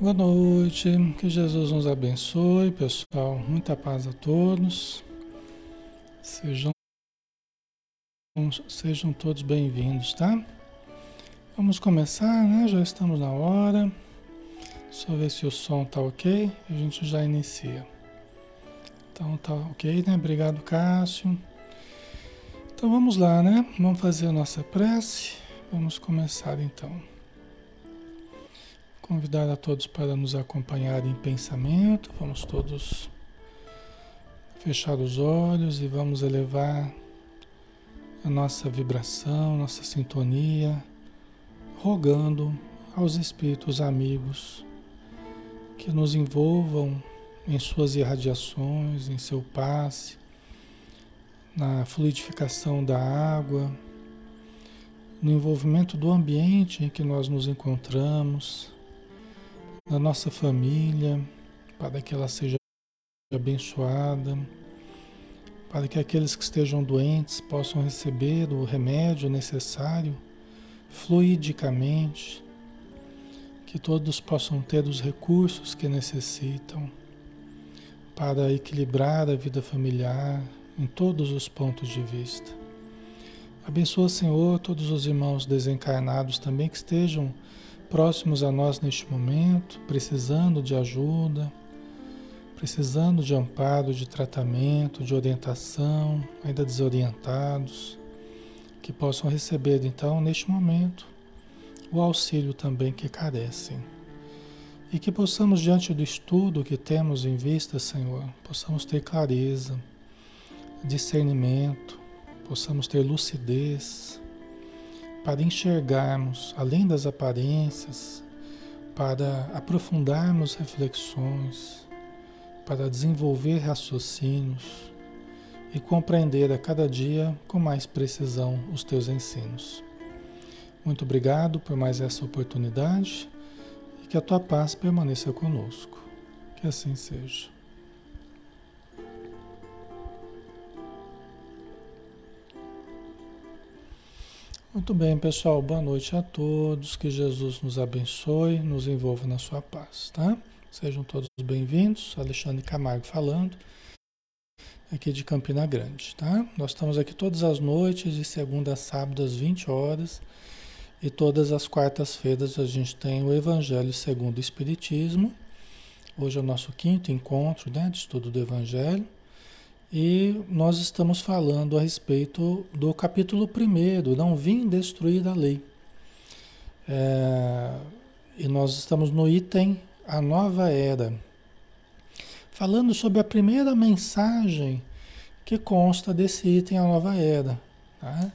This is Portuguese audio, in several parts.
Boa noite, que Jesus nos abençoe, pessoal. Muita paz a todos. Sejam, sejam todos bem-vindos, tá? Vamos começar, né? Já estamos na hora. Só ver se o som tá ok. A gente já inicia. Então tá ok, né? Obrigado, Cássio. Então vamos lá, né? Vamos fazer a nossa prece. Vamos começar então. Convidar a todos para nos acompanhar em pensamento. Vamos todos fechar os olhos e vamos elevar a nossa vibração, nossa sintonia, rogando aos espíritos amigos que nos envolvam em suas irradiações, em seu passe, na fluidificação da água, no envolvimento do ambiente em que nós nos encontramos da nossa família, para que ela seja abençoada, para que aqueles que estejam doentes possam receber o remédio necessário fluidicamente, que todos possam ter os recursos que necessitam para equilibrar a vida familiar em todos os pontos de vista. Abençoa, Senhor, todos os irmãos desencarnados também que estejam próximos a nós neste momento, precisando de ajuda, precisando de amparo, de tratamento, de orientação, ainda desorientados, que possam receber então neste momento o auxílio também que carecem. E que possamos, diante do estudo que temos em vista, Senhor, possamos ter clareza, discernimento, possamos ter lucidez para enxergarmos além das aparências, para aprofundarmos reflexões, para desenvolver raciocínios e compreender a cada dia com mais precisão os teus ensinos. Muito obrigado por mais essa oportunidade e que a tua paz permaneça conosco. Que assim seja. Muito bem, pessoal. Boa noite a todos. Que Jesus nos abençoe, nos envolva na sua paz, tá? Sejam todos bem-vindos. Alexandre Camargo falando, aqui de Campina Grande, tá? Nós estamos aqui todas as noites, de segunda a sábado, às 20 horas. E todas as quartas-feiras a gente tem o Evangelho segundo o Espiritismo. Hoje é o nosso quinto encontro né, de estudo do Evangelho. E nós estamos falando a respeito do capítulo 1, não vim destruir a lei. É, e nós estamos no item A Nova Era, falando sobre a primeira mensagem que consta desse item A Nova Era. Tá?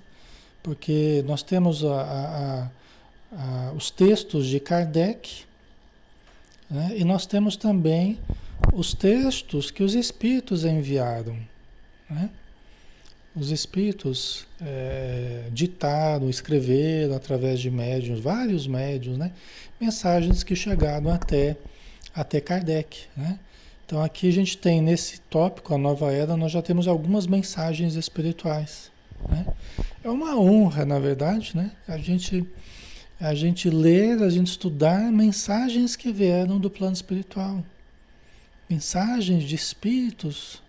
Porque nós temos a, a, a, os textos de Kardec né? e nós temos também os textos que os espíritos enviaram. Né? Os espíritos é, ditaram, escreveram através de médiums, vários médiums, né? mensagens que chegaram até, até Kardec. Né? Então aqui a gente tem nesse tópico, a nova era, nós já temos algumas mensagens espirituais. Né? É uma honra, na verdade, né? a, gente, a gente ler, a gente estudar mensagens que vieram do plano espiritual mensagens de espíritos,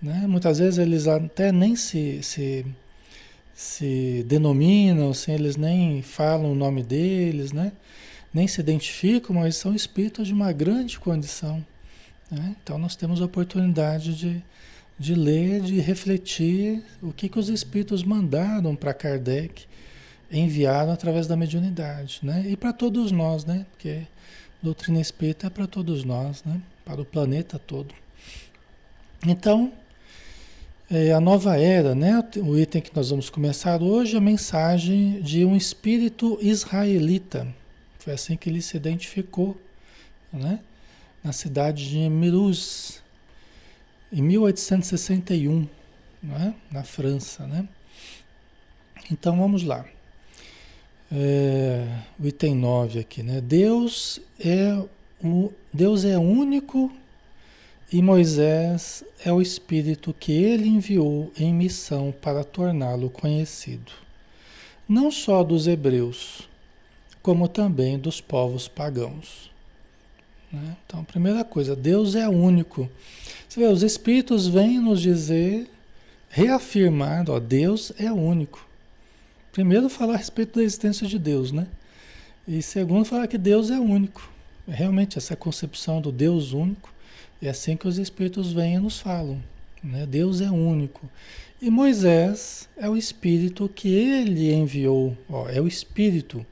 né? muitas vezes eles até nem se, se, se denominam, assim, eles nem falam o nome deles, né? nem se identificam, mas são espíritos de uma grande condição. Né? Então nós temos a oportunidade de, de ler, de refletir o que, que os espíritos mandaram para Kardec, enviaram através da mediunidade. Né? E para todos nós, né? porque doutrina espírita é para todos nós. Né? Para o planeta todo. Então, É, a nova era, né? O item que nós vamos começar hoje é a mensagem de um espírito israelita. Foi assim que ele se identificou, né? Na cidade de Miruz, em 1861, né? na França, né? Então vamos lá. É, o item 9 aqui, né? Deus é Deus é único e Moisés é o espírito que ele enviou em missão para torná-lo conhecido, não só dos hebreus, como também dos povos pagãos. Né? Então, primeira coisa, Deus é único. Você vê, os espíritos vêm nos dizer, reafirmar, ó, Deus é único. Primeiro, falar a respeito da existência de Deus, né? E segundo, falar que Deus é único. Realmente, essa concepção do Deus único é assim que os Espíritos vêm e nos falam. Né? Deus é único. E Moisés é o Espírito que ele enviou. Ó, é o Espírito.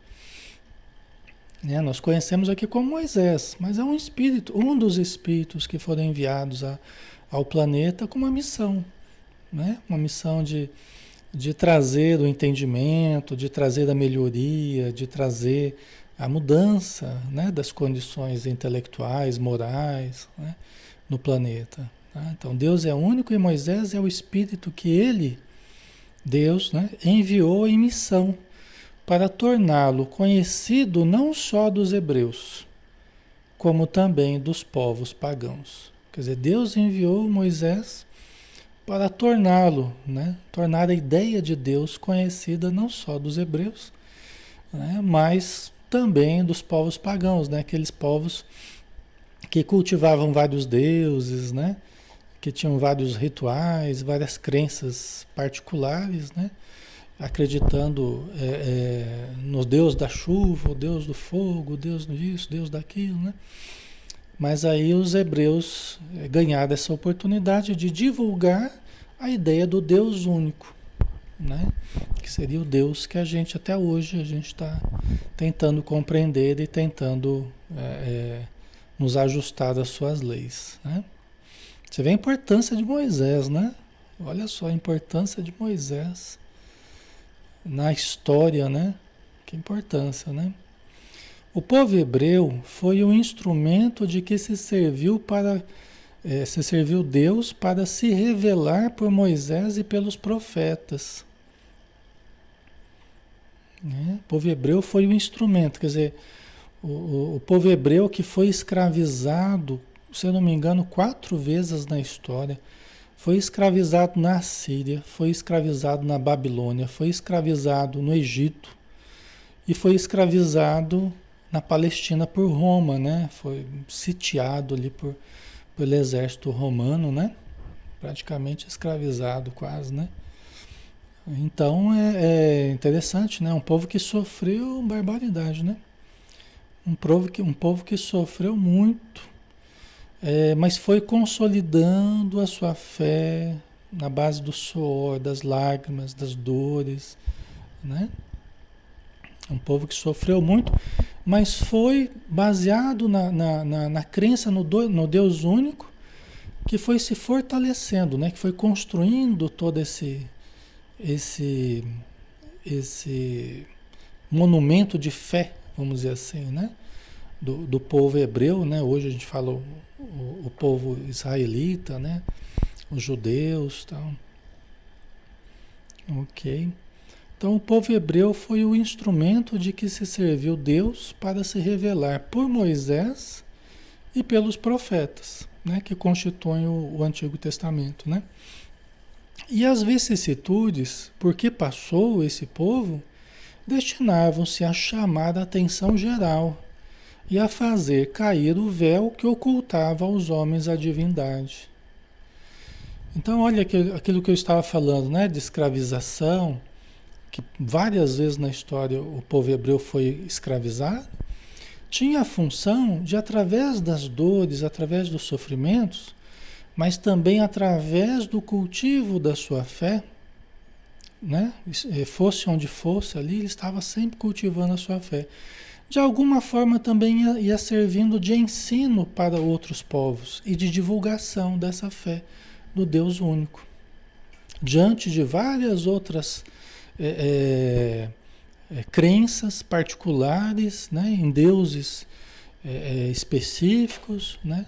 Né? Nós conhecemos aqui como Moisés, mas é um Espírito, um dos Espíritos que foram enviados a, ao planeta com uma missão. Né? Uma missão de, de trazer o entendimento, de trazer a melhoria, de trazer a mudança né, das condições intelectuais, morais né, no planeta. Tá? Então Deus é único e Moisés é o Espírito que ele, Deus, né, enviou em missão para torná-lo conhecido não só dos hebreus, como também dos povos pagãos. Quer dizer, Deus enviou Moisés para torná-lo, né, tornar a ideia de Deus conhecida não só dos hebreus, né, mas também dos povos pagãos, né? Aqueles povos que cultivavam vários deuses, né? Que tinham vários rituais, várias crenças particulares, né? Acreditando é, é, no Deus da chuva, o Deus do fogo, o Deus disso, Deus daquilo, né? Mas aí os hebreus é, ganharam essa oportunidade de divulgar a ideia do Deus único, né? Que seria o Deus que a gente até hoje a gente está tentando compreender e tentando é, é, nos ajustar às suas leis, né? Você vê a importância de Moisés, né? Olha só a importância de Moisés na história, né? Que importância, né? O povo hebreu foi o instrumento de que se serviu para é, se serviu Deus para se revelar por Moisés e pelos profetas. Né? O povo hebreu foi o instrumento, quer dizer, o, o, o povo hebreu que foi escravizado, se eu não me engano, quatro vezes na história. Foi escravizado na Síria, foi escravizado na Babilônia, foi escravizado no Egito e foi escravizado na Palestina por Roma, né? Foi sitiado ali por, pelo exército romano, né? Praticamente escravizado quase, né? Então é, é, interessante, né? Um povo que sofreu barbaridade, né? Um povo que, um povo que sofreu muito, é, mas foi consolidando a sua fé na base do suor, das lágrimas, das dores, né? Um povo que sofreu muito, mas foi baseado na, na, na, na crença no, do, no Deus único, que foi se fortalecendo, né? Que foi construindo todo esse esse, esse monumento de fé, vamos dizer assim, né? Do, do povo hebreu, né? Hoje a gente fala o, o, o povo israelita, né? Os judeus, tal. Ok. Então o povo hebreu foi o instrumento de que se serviu Deus para se revelar por Moisés e pelos profetas, né? Que constituem o, o Antigo Testamento, né? E as vicissitudes, por que passou esse povo, destinavam-se a chamar a atenção geral e a fazer cair o véu que ocultava aos homens a divindade. Então, olha aquilo, que eu estava falando, né, de escravização, que várias vezes na história o povo hebreu foi escravizado, tinha a função de, através das dores, através dos sofrimentos, mas também através do cultivo da sua fé, né? Eh, fosse onde fosse ali, ele estava sempre cultivando a sua fé. De alguma forma também ia, ia servindo de ensino para outros povos e de divulgação dessa fé do Deus único. diante de várias outras é, é, é crenças particulares, né, em deuses é, é, específicos, né?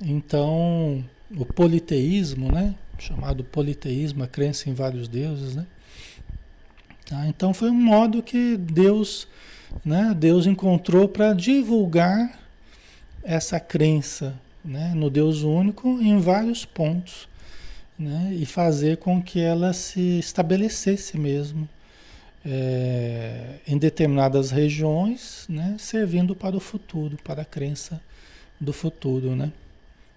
Então, o politeísmo, né? Chamado politeísmo, a crença em vários deuses, né? Tá? Então foi um modo que Deus, né? Deus encontrou para divulgar essa crença, né? No Deus único em vários pontos, né? E fazer com que ela se estabelecesse mesmo é, em determinadas regiões, né, servindo para o futuro, para a crença do futuro, né?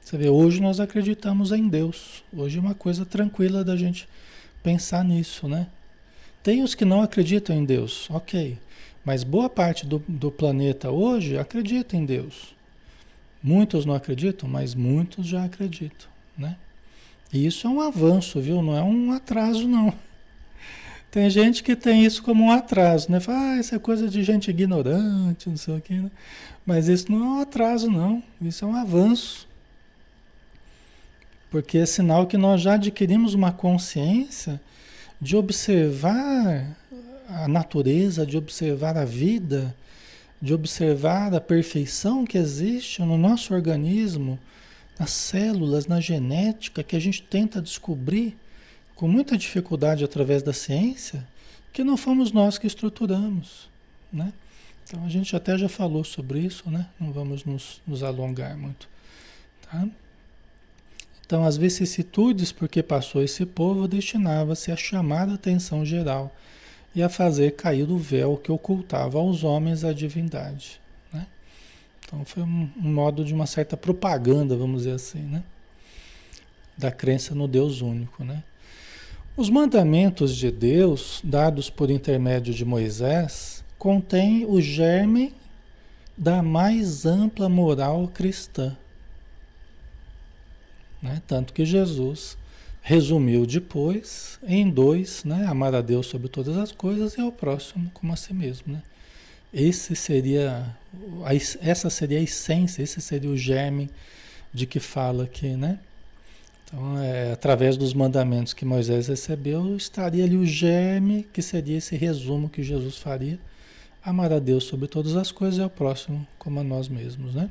Você vê, hoje nós acreditamos em Deus. Hoje é uma coisa tranquila da gente pensar nisso, né? Tem os que não acreditam em Deus, ok. Mas boa parte do, do planeta hoje acredita em Deus. Muitos não acreditam, mas muitos já acreditam, né? E isso é um avanço, viu? Não é um atraso, não. Tem gente que tem isso como um atraso, né? Fala, ah, isso é coisa de gente ignorante, não sei o quê, né? Mas isso não é um atraso, não. Isso é um avanço. Porque é sinal que nós já adquirimos uma consciência de observar a natureza, de observar a vida, de observar a perfeição que existe no nosso organismo, nas células, na genética, que a gente tenta descobrir com muita dificuldade através da ciência, que não fomos nós que estruturamos, né? Então a gente até já falou sobre isso, né? Não vamos nos, nos alongar muito, tá? Então as vicissitudes porque passou esse povo destinava-se a chamar a atenção geral e a fazer cair o véu que ocultava aos homens a divindade? Então foi um, modo de uma certa propaganda, vamos dizer assim, né? Da crença no Deus único, né? Os mandamentos de Deus, dados por intermédio de Moisés, contêm o germe da mais ampla moral cristã. Né? Tanto que Jesus resumiu depois em dois, né? amar a Deus sobre todas as coisas e ao próximo como a si mesmo. Né? Esse seria, essa seria a essência, esse seria o germe de que fala aqui, né? Então, é, através dos mandamentos que Moisés recebeu, estaria ali o germe, que seria esse resumo que Jesus faria. Amar a Deus sobre todas as coisas e ao próximo como a nós mesmos, né?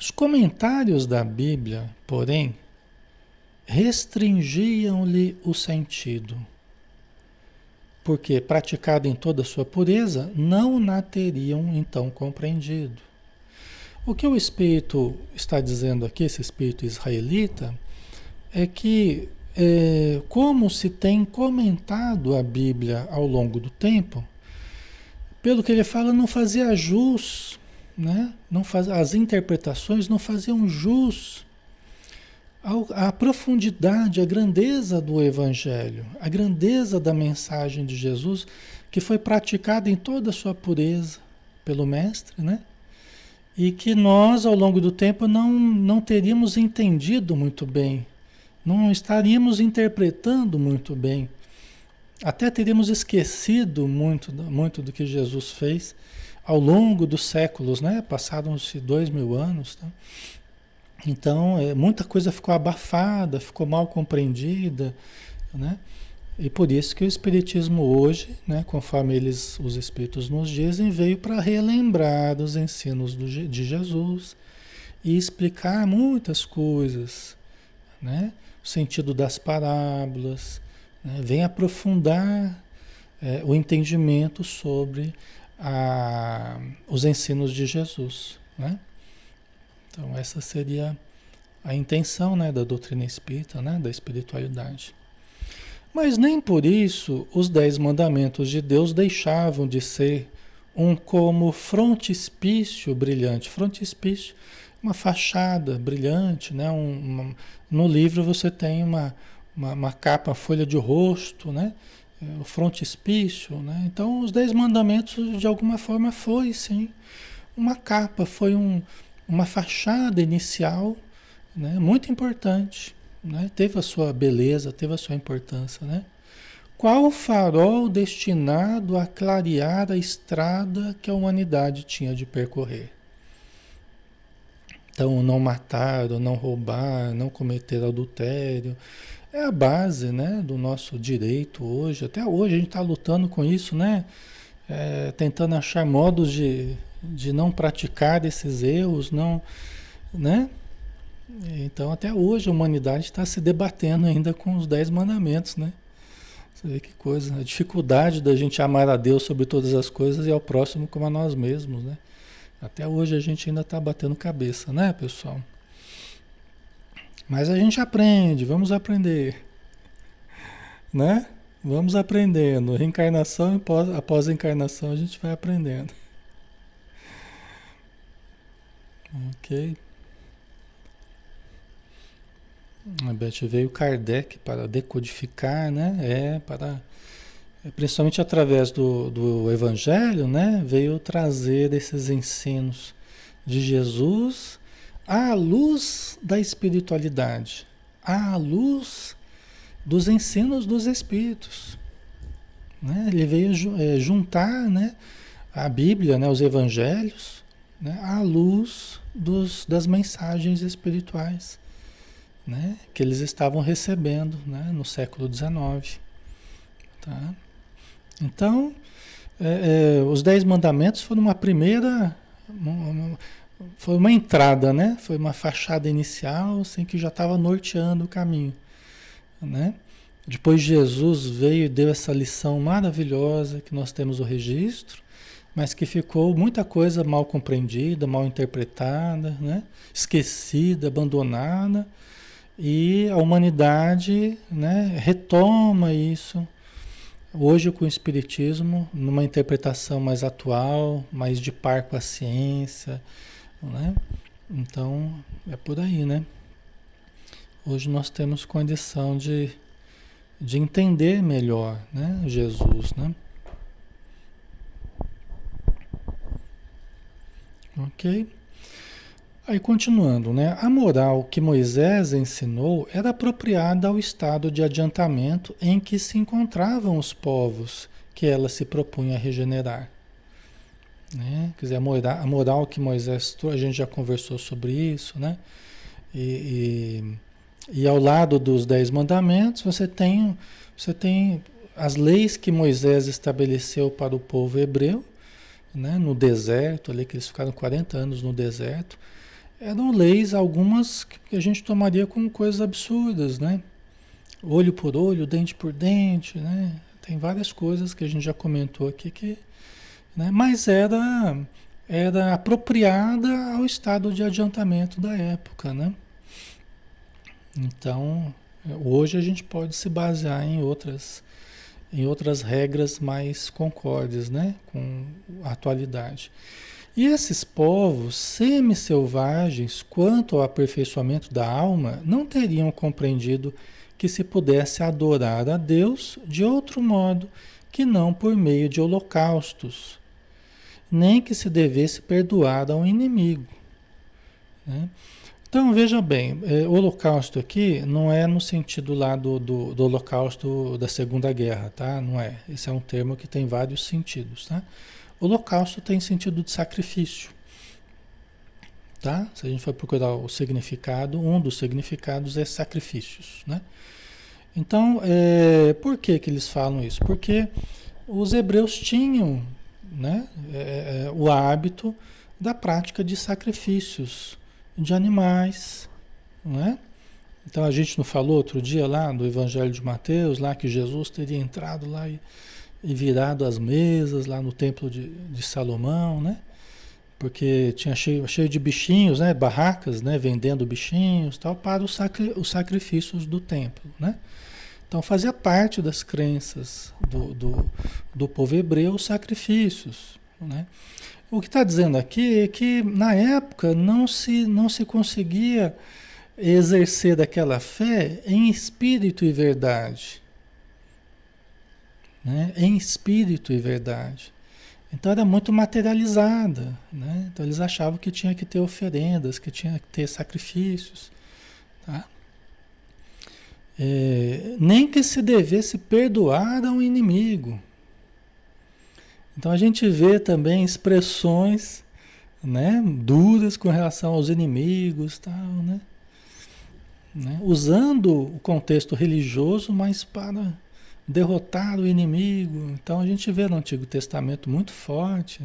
Os comentários da Bíblia, porém, restringiam-lhe o sentido, porque, praticado em toda a sua pureza, não na teriam então compreendido. O que o Espírito está dizendo aqui, esse Espírito israelita, é que, é, como se tem comentado a Bíblia ao longo do tempo, pelo que ele fala, não fazia jus, né? não faz, as interpretações não faziam jus à profundidade, à grandeza do Evangelho, à grandeza da mensagem de Jesus, que foi praticada em toda a sua pureza pelo Mestre, né? e que nós, ao longo do tempo, não, não teríamos entendido muito bem, não estaríamos interpretando muito bem, até teríamos esquecido muito, muito do que Jesus fez ao longo dos séculos, né? Passaram-se dois mil anos. Tá? Então, é, muita coisa ficou abafada, ficou mal compreendida, né? E por isso que o Espiritismo hoje, né, conforme eles, os Espíritos nos dizem, veio para relembrar os ensinos do, de Jesus e explicar muitas coisas, né? o sentido das parábolas, né? vem aprofundar é, o entendimento sobre a, os ensinos de Jesus. Né? Então essa seria a intenção né, da doutrina espírita, né, da espiritualidade. Mas nem por isso os dez mandamentos de Deus deixavam de ser um como frontispício brilhante. Frontispício, uma fachada brilhante, né? Um, uma, no livro você tem uma, uma, uma, capa, folha de rosto, né? É, o frontispício, né? Então os dez mandamentos de alguma forma foi sim uma capa, foi um, uma fachada inicial, né? Muito importante né? teve a sua beleza, teve a sua importância, né? Qual farol destinado a clarear a estrada que a humanidade tinha de percorrer? Então, não matar, não roubar, não cometer adultério, é a base né, do nosso direito hoje. Até hoje a gente está lutando com isso, né? É, tentando achar modos de, de não praticar esses erros, não, né? Então até hoje a humanidade está se debatendo ainda com os dez mandamentos, né? Você vê que coisa, a dificuldade da gente amar a Deus sobre todas as coisas e ao próximo como a nós mesmos, né? Até hoje a gente ainda está batendo cabeça, né, pessoal? Mas a gente aprende, vamos aprender. Né? Vamos aprendendo. Reencarnação após, após a encarnação a gente vai aprendendo. Ok. A Beth veio Kardec para decodificar, né? É, para principalmente através do, do Evangelho, né? Veio trazer esses ensinos de Jesus à luz da espiritualidade, à luz dos ensinos dos Espíritos. Né? Ele veio é, juntar né, a Bíblia, né, os Evangelhos, né, à luz dos, das mensagens espirituais né, que eles estavam recebendo né, no século XIX. Tá? Então, é, é, os Dez Mandamentos foram uma primeira. Uma, foi uma entrada, né? Foi uma fachada inicial, assim, que já estava norteando o caminho, né? Depois Jesus veio e deu essa lição maravilhosa que nós temos o registro, mas que ficou muita coisa mal compreendida, mal interpretada, né? esquecida, abandonada, e a humanidade né, retoma isso hoje com o Espiritismo, numa interpretação mais atual, mais de par com a ciência, né? Então, é por aí, né? Hoje nós temos condição de, de entender melhor, né? Jesus, né? Ok? Aí continuando, né? A moral que Moisés ensinou era apropriada ao estado de adiantamento em que se encontravam os povos que ela se propunha a regenerar. Né? Quer dizer, a moral, a moral que Moisés a gente já conversou sobre isso, né? E, e, e, ao lado dos dez mandamentos, você tem, você tem as leis que Moisés estabeleceu para o povo hebreu, né? no deserto, ali que eles ficaram 40 anos no deserto, eram leis, algumas que a gente tomaria como coisas absurdas, né? Olho por olho, dente por dente, né? Tem várias coisas que a gente já comentou aqui que né? mas era, era apropriada ao estado de adiantamento da época. Né? Então, hoje a gente pode se basear em outras, em outras regras mais concordes né? com a atualidade. E esses povos semi-selvagens, quanto ao aperfeiçoamento da alma, não teriam compreendido que se pudesse adorar a Deus de outro modo que não por meio de holocaustos, nem que se devesse perdoar a um inimigo. Né? Então veja bem, é, holocausto aqui não é no sentido lá do, do, do, holocausto da Segunda Guerra, tá? Não é. Esse é um termo que tem vários sentidos, tá? Holocausto tem sentido de sacrifício, tá? Se a gente for procurar o significado, um dos significados é sacrifícios, né? Então, é, por que que eles falam isso? Porque os hebreus tinham né? É, é, o hábito da prática de sacrifícios de animais, não é? Então a gente não falou outro dia lá do Evangelho de Mateus, lá que Jesus teria entrado lá e, e virado as mesas lá no templo de, de Salomão, né? Porque tinha cheio, cheio de bichinhos, né? Barracas, né? Vendendo bichinhos tal para os, sacri, os sacrifícios do templo, né? Então fazia parte das crenças do, do, do povo hebreu os sacrifícios. Né? O que está dizendo aqui é que na época não se, não se conseguia exercer daquela fé em espírito e verdade. Né? Em espírito e verdade. Então era muito materializada. Né? Então eles achavam que tinha que ter oferendas, que tinha que ter sacrifícios. Tá? É, nem que se devesse perdoar a um inimigo. Então a gente vê também expressões né, duras com relação aos inimigos, tal, né? né? usando o contexto religioso, mas para derrotar o inimigo. Então a gente vê no Antigo Testamento muito forte,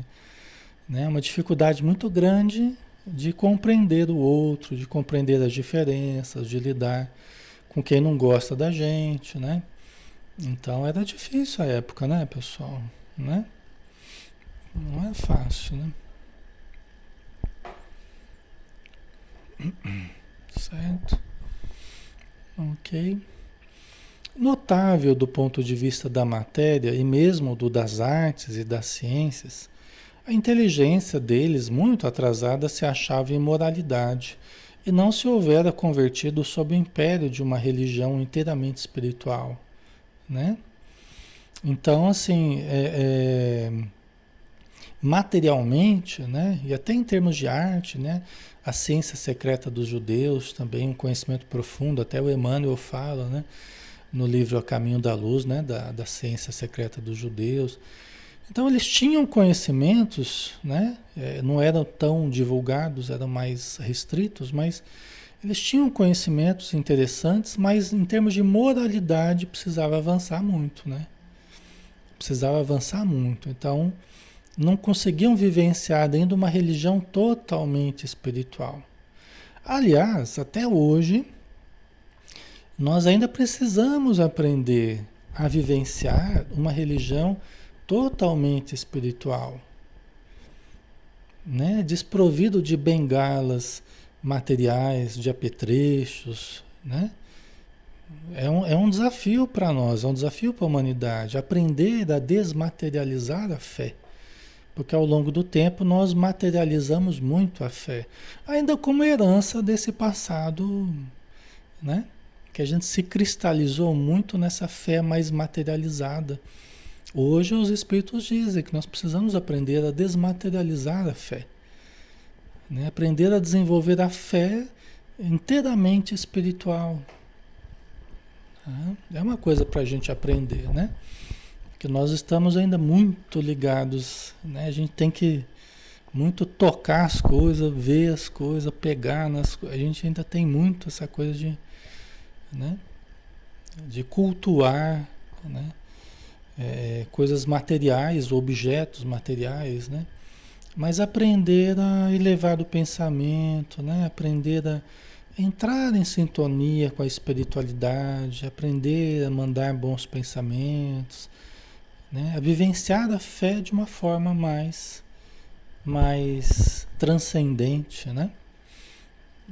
né? uma dificuldade muito grande de compreender o outro, de compreender as diferenças, de lidar com quem não gosta da gente, né? Então era difícil a época, né, pessoal? Né? Não é fácil, né? Certo? Ok. Notável do ponto de vista da matéria e mesmo do das artes e das ciências, a inteligência deles, muito atrasada, se achava em moralidade e não se houvera convertido sob o império de uma religião inteiramente espiritual, né? Então, assim, é, é, materialmente, né? E até em termos de arte, né? A ciência secreta dos judeus também um conhecimento profundo, até o Emmanuel fala, né? No livro A Caminho da Luz, né? Da, da ciência secreta dos judeus. Então eles tinham conhecimentos, né? É, não eram tão divulgados, eram mais restritos, mas eles tinham conhecimentos interessantes, mas em termos de moralidade precisava avançar muito, né? Precisava avançar muito. Então não conseguiam vivenciar de uma religião totalmente espiritual. Aliás, até hoje nós ainda precisamos aprender a vivenciar uma religião totalmente espiritual, né? desprovido de bengalas materiais, de apetrechos, né? É um, é um desafio para nós, é um desafio para a humanidade, aprender a desmaterializar a fé. Porque ao longo do tempo nós materializamos muito a fé, ainda como herança desse passado, né? Que a gente se cristalizou muito nessa fé mais materializada Hoje os espíritos dizem que nós precisamos aprender a desmaterializar a fé. Né? Aprender a desenvolver a fé inteiramente espiritual. Tá? É uma coisa para a gente aprender, né? Que nós estamos ainda muito ligados, né? A gente tem que muito tocar as coisas, ver as coisas, pegar nas A gente ainda tem muito essa coisa de, né? De cultuar, né? é, coisas materiais, objetos materiais, né? Mas aprender a elevar o pensamento, né? Aprender a entrar em sintonia com a espiritualidade, aprender a mandar bons pensamentos, né? A vivenciar a fé de uma forma mais mais transcendente, né?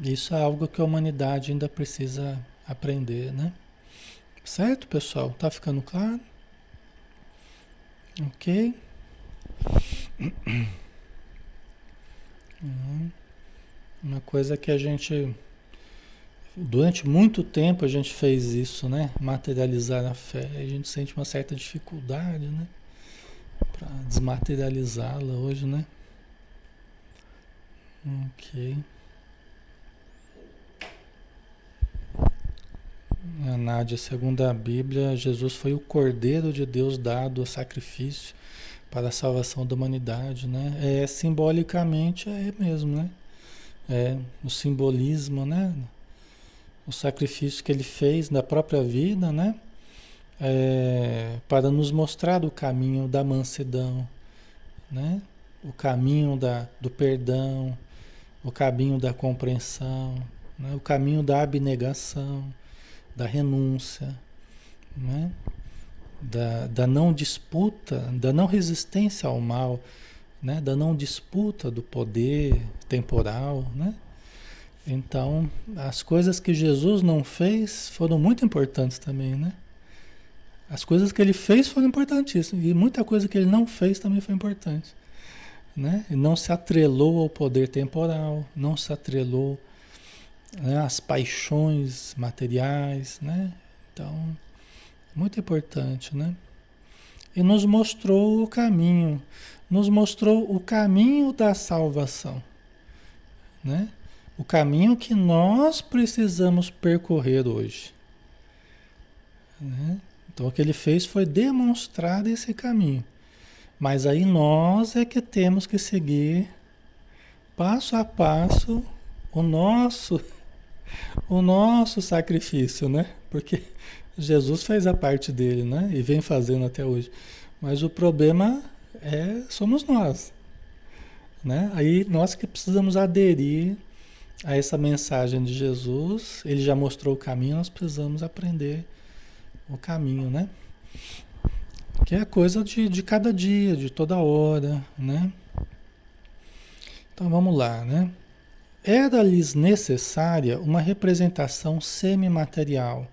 Isso é algo que a humanidade ainda precisa aprender, né? Certo, pessoal? Tá ficando claro? Ok? Uhum. Uma coisa que a gente, durante muito tempo a gente fez isso, né? Materializar a fé. A gente sente uma certa dificuldade, né? Para desmaterializá-la hoje, né? Ok. A Nádia, segundo a Bíblia, Jesus foi o Cordeiro de Deus dado a sacrifício para a salvação da humanidade, né? É simbolicamente é mesmo, né? É o simbolismo, né? O sacrifício que ele fez da própria vida, né? É, para nos mostrar o caminho da mansidão, né? O caminho da, do perdão, o caminho da compreensão, né? o caminho da abnegação da renúncia, né? da, da não disputa, da não resistência ao mal, né? da não disputa do poder temporal. Né? Então, as coisas que Jesus não fez foram muito importantes também, né? As coisas que ele fez foram importantíssimas e muita coisa que ele não fez também foi importante, né? E não se atrelou ao poder temporal, não se atrelou né, as paixões materiais, né? Então, muito importante, né? E nos mostrou o caminho, nos mostrou o caminho da salvação, né? O caminho que nós precisamos percorrer hoje. Né? Então, o que ele fez foi demonstrar esse caminho. Mas aí nós é que temos que seguir passo a passo o nosso o nosso sacrifício, né? Porque Jesus fez a parte dele, né? E vem fazendo até hoje. Mas o problema é somos nós, né? Aí nós que precisamos aderir a essa mensagem de Jesus. Ele já mostrou o caminho, nós precisamos aprender o caminho, né? Que é coisa de, de cada dia, de toda hora, né? Então vamos lá, né? Era-lhes necessária uma representação semimaterial,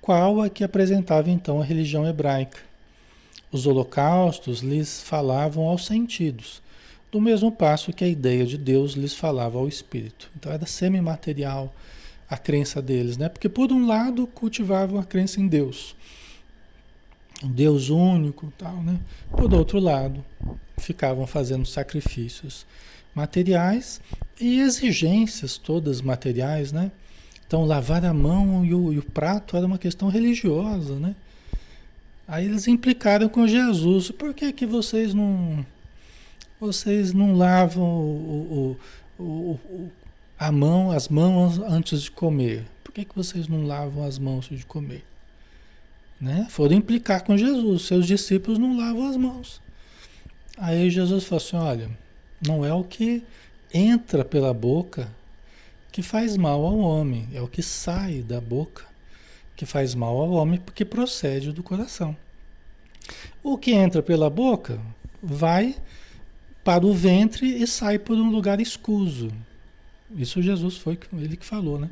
qual a que apresentava então a religião hebraica. Os holocaustos lhes falavam aos sentidos, do mesmo passo que a ideia de Deus lhes falava ao espírito. Então era semimaterial a crença deles, né? Porque por um lado cultivavam a crença em Deus, um Deus único, tal, né? Por outro lado, ficavam fazendo sacrifícios materiais e exigências todas materiais, né? Então, lavar a mão e o, e o, prato era uma questão religiosa, né? Aí eles implicaram com Jesus. Por que, que vocês não vocês não lavam o, o, o, a mão, as mãos antes de comer? Por que, que vocês não lavam as mãos antes de comer? Né? Foram implicar com Jesus. Seus discípulos não lavam as mãos. Aí Jesus falou assim: olha, não é o que entra pela boca que faz mal ao homem, é o que sai da boca que faz mal ao homem porque procede do coração. O que entra pela boca vai para o ventre e sai por um lugar escuso. Isso Jesus foi ele que falou, né?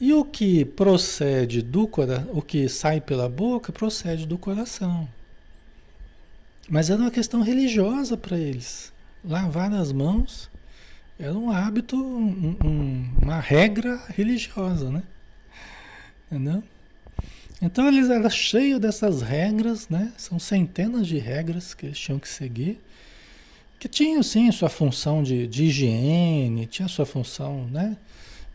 E o que procede do coração, o que sai pela boca procede do coração. Mas era uma questão religiosa para eles lavar as mãos era um hábito, um, um, uma regra religiosa, né? Entendeu? Então eles eram cheios dessas regras, né? São centenas de regras que eles tinham que seguir, que tinham sim sua função de, de higiene, tinha sua função, né?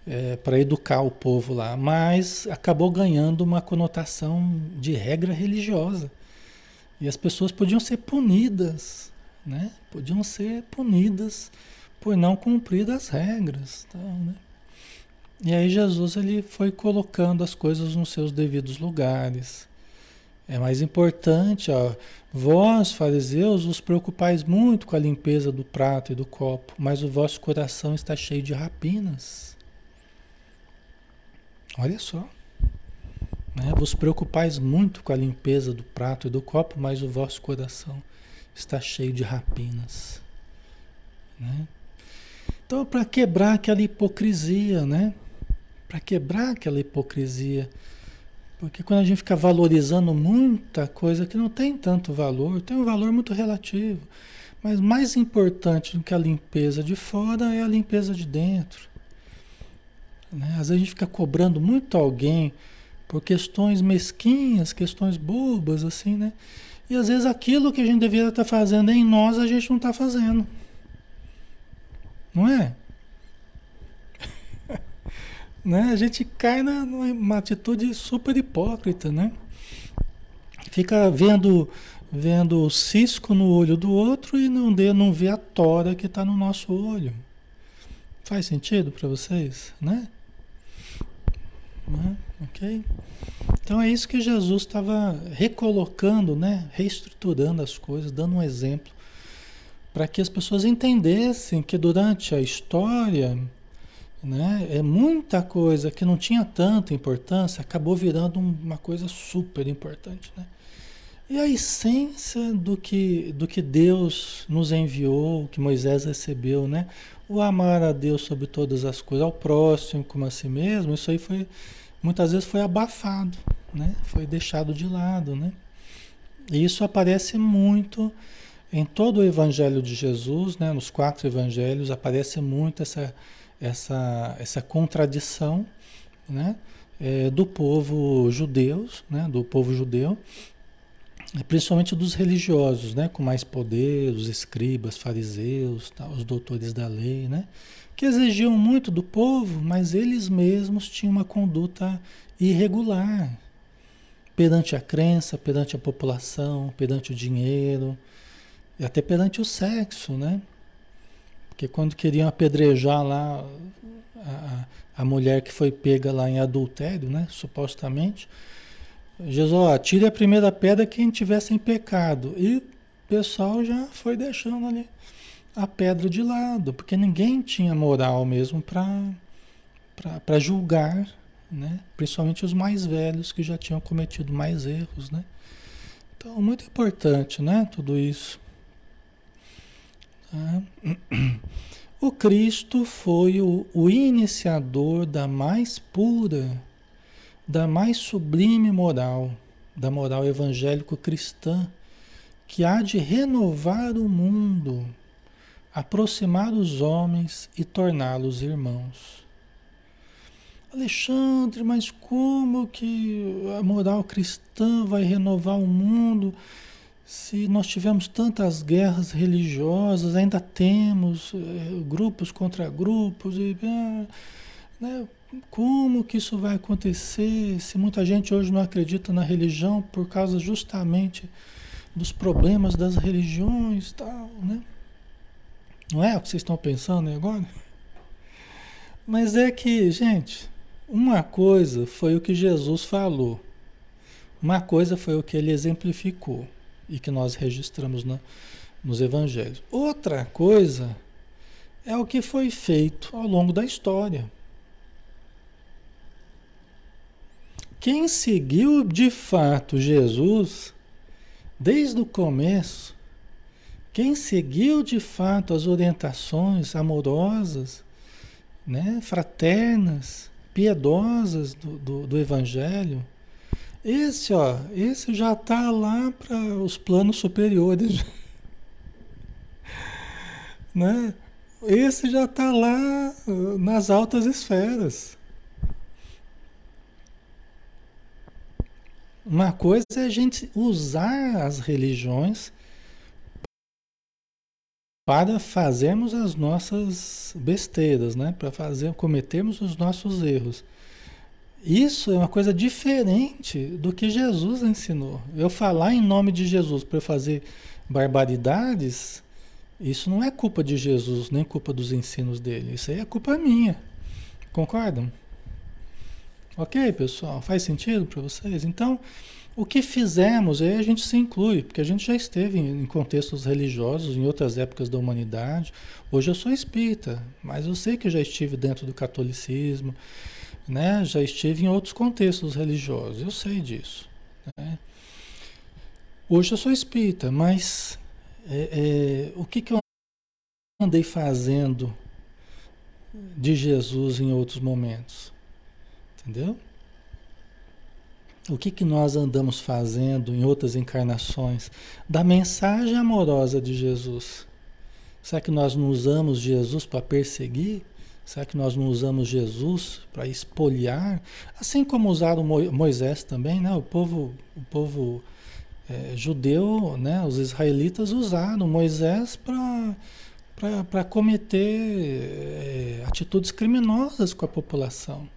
É, para educar o povo lá, mas acabou ganhando uma conotação de regra religiosa. E as pessoas podiam ser punidas né? Podiam ser punidas por não cumprir as regras, né? E aí Jesus ele foi colocando as coisas nos seus devidos lugares. É mais importante, ó, vós, fariseus, vos preocupais muito com a limpeza do prato e do copo, mas o vosso coração está cheio de rapinas. Olha só. Né? Vos preocupais muito com a limpeza do prato e do copo, mas o vosso coração está cheio de rapinas. Né? Então, para quebrar aquela hipocrisia, né? Para quebrar aquela hipocrisia. Porque quando a gente fica valorizando muita coisa que não tem tanto valor, tem um valor muito relativo. Mas mais importante do que a limpeza de fora é a limpeza de dentro. Né? Às vezes a gente fica cobrando muito alguém por questões mesquinhas, questões bobas, assim, né? E às vezes aquilo que a gente deveria estar fazendo em nós, a gente não está fazendo. Não é? Né? A gente cai na, numa atitude super hipócrita, né? Fica vendo vendo o cisco no olho do outro e não, dê, não vê a tora que está no nosso olho. Faz sentido para vocês, né? né? Ok? Então é isso que Jesus estava recolocando, né? reestruturando as coisas, dando um exemplo, para que as pessoas entendessem que durante a história, né, é muita coisa que não tinha tanta importância acabou virando uma coisa super importante. Né? E a essência do que, do que Deus nos enviou, que Moisés recebeu, né? o amar a Deus sobre todas as coisas, ao próximo como a si mesmo, isso aí foi muitas vezes foi abafado, né? Foi deixado de lado, né? E isso aparece muito em todo o Evangelho de Jesus, né? Nos quatro Evangelhos aparece muito essa essa essa contradição, né? É, do povo judeus, né? Do povo judeu, principalmente dos religiosos, né? Com mais poder, os escribas, fariseus, tá? os doutores da lei, né? que exigiam muito do povo, mas eles mesmos tinham uma conduta irregular perante a crença, perante a população, perante o dinheiro e até perante o sexo, né? Porque quando queriam apedrejar lá a, a mulher que foi pega lá em adultério, né? Supostamente. Jesus, ó, tire a primeira pedra quem tivesse em pecado. E o pessoal já foi deixando ali a pedra de lado, porque ninguém tinha moral mesmo para julgar, né? principalmente os mais velhos que já tinham cometido mais erros. Né? Então, muito importante né? tudo isso. O Cristo foi o, o iniciador da mais pura, da mais sublime moral, da moral evangélico-cristã, que há de renovar o mundo aproximar os homens e torná-los irmãos. Alexandre, mas como que a moral cristã vai renovar o mundo se nós tivemos tantas guerras religiosas, ainda temos eh, grupos contra grupos, e, ah, né, como que isso vai acontecer se muita gente hoje não acredita na religião por causa justamente dos problemas das religiões tal, né? Não é o que vocês estão pensando agora? Mas é que, gente, uma coisa foi o que Jesus falou, uma coisa foi o que ele exemplificou e que nós registramos na, nos evangelhos. Outra coisa é o que foi feito ao longo da história. Quem seguiu de fato Jesus, desde o começo, quem seguiu de fato as orientações amorosas, né, fraternas, piedosas do, do, do Evangelho, esse, ó, esse já está lá para os planos superiores. né? Esse já está lá uh, nas altas esferas. Uma coisa é a gente usar as religiões para fazermos as nossas besteiras, né? Para fazer, cometermos os nossos erros. Isso é uma coisa diferente do que Jesus ensinou. Eu falar em nome de Jesus para fazer barbaridades, isso não é culpa de Jesus, nem culpa dos ensinos dele. Isso aí é culpa minha. Concordam? Ok, pessoal? Faz sentido para vocês? Então, o que fizemos, aí a gente se inclui, porque a gente já esteve em contextos religiosos em outras épocas da humanidade. Hoje eu sou espírita, mas eu sei que eu já estive dentro do catolicismo, né? já estive em outros contextos religiosos, eu sei disso. Né? Hoje eu sou espírita, mas é, é, o que, que eu andei fazendo de Jesus em outros momentos? Entendeu? O que, que nós andamos fazendo em outras encarnações da mensagem amorosa de Jesus? Será que nós não usamos Jesus para perseguir? Será que nós não usamos Jesus para espoliar? Assim como usaram Moisés também, né? O povo, o povo é, judeu, né? os israelitas usaram Moisés para cometer é, atitudes criminosas com a população.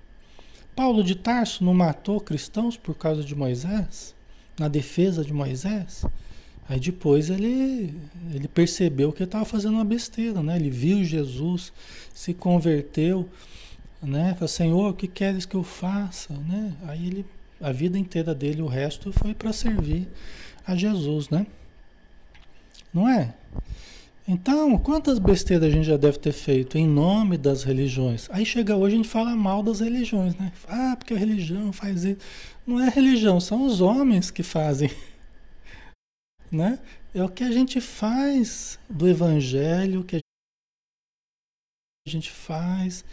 Paulo de Tarso não matou cristãos por causa de Moisés? Na defesa de Moisés? Aí depois ele, ele percebeu que estava fazendo uma besteira, né? Ele viu Jesus, se converteu, né? Falou, Senhor, o que queres que eu faça? Né? Aí ele, a vida inteira dele, o resto foi para servir a Jesus, né? Não é? Então, quantas besteiras a gente já deve ter feito em nome das religiões? Aí chega hoje a gente fala mal das religiões, né? Ah, porque a religião faz isso. Não é religião, são os homens que fazem. Né? É o que a gente faz do evangelho, o que a gente faz,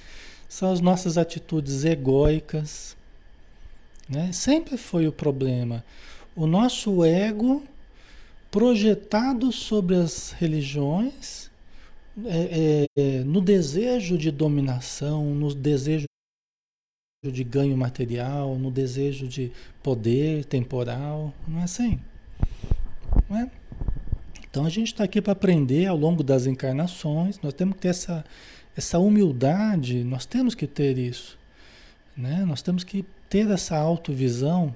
são as nossas atitudes egóicas. Né? Sempre foi o problema. O nosso ego projetado sobre as religiões, é, é, no desejo de dominação, no desejo de ganho material, no desejo de poder temporal, não é assim? Não é? Então a gente está aqui para aprender ao longo das encarnações, nós temos que ter essa, essa humildade, nós temos que ter isso. Né? Nós temos que ter essa autovisão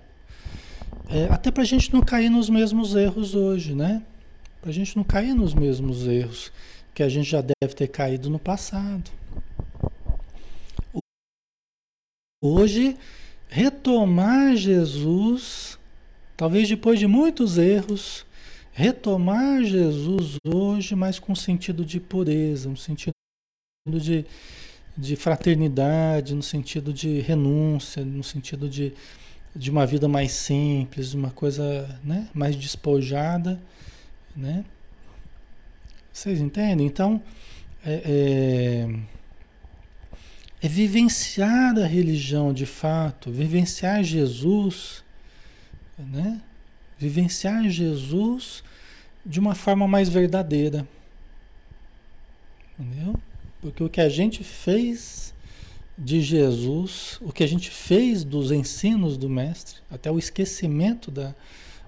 é, até para a gente não cair nos mesmos erros hoje, né? Para a gente não cair nos mesmos erros que a gente já deve ter caído no passado. Hoje, retomar Jesus, talvez depois de muitos erros, retomar Jesus hoje, mas com sentido de pureza, um sentido de, de fraternidade, no sentido de renúncia, no sentido de, de uma vida mais simples, uma coisa né, mais despojada, né? Vocês entendem? Então, é, é, é vivenciar a religião de fato, vivenciar Jesus, né? Vivenciar Jesus de uma forma mais verdadeira. Entendeu? Porque o que a gente fez de Jesus, o que a gente fez dos ensinos do Mestre, até o esquecimento da,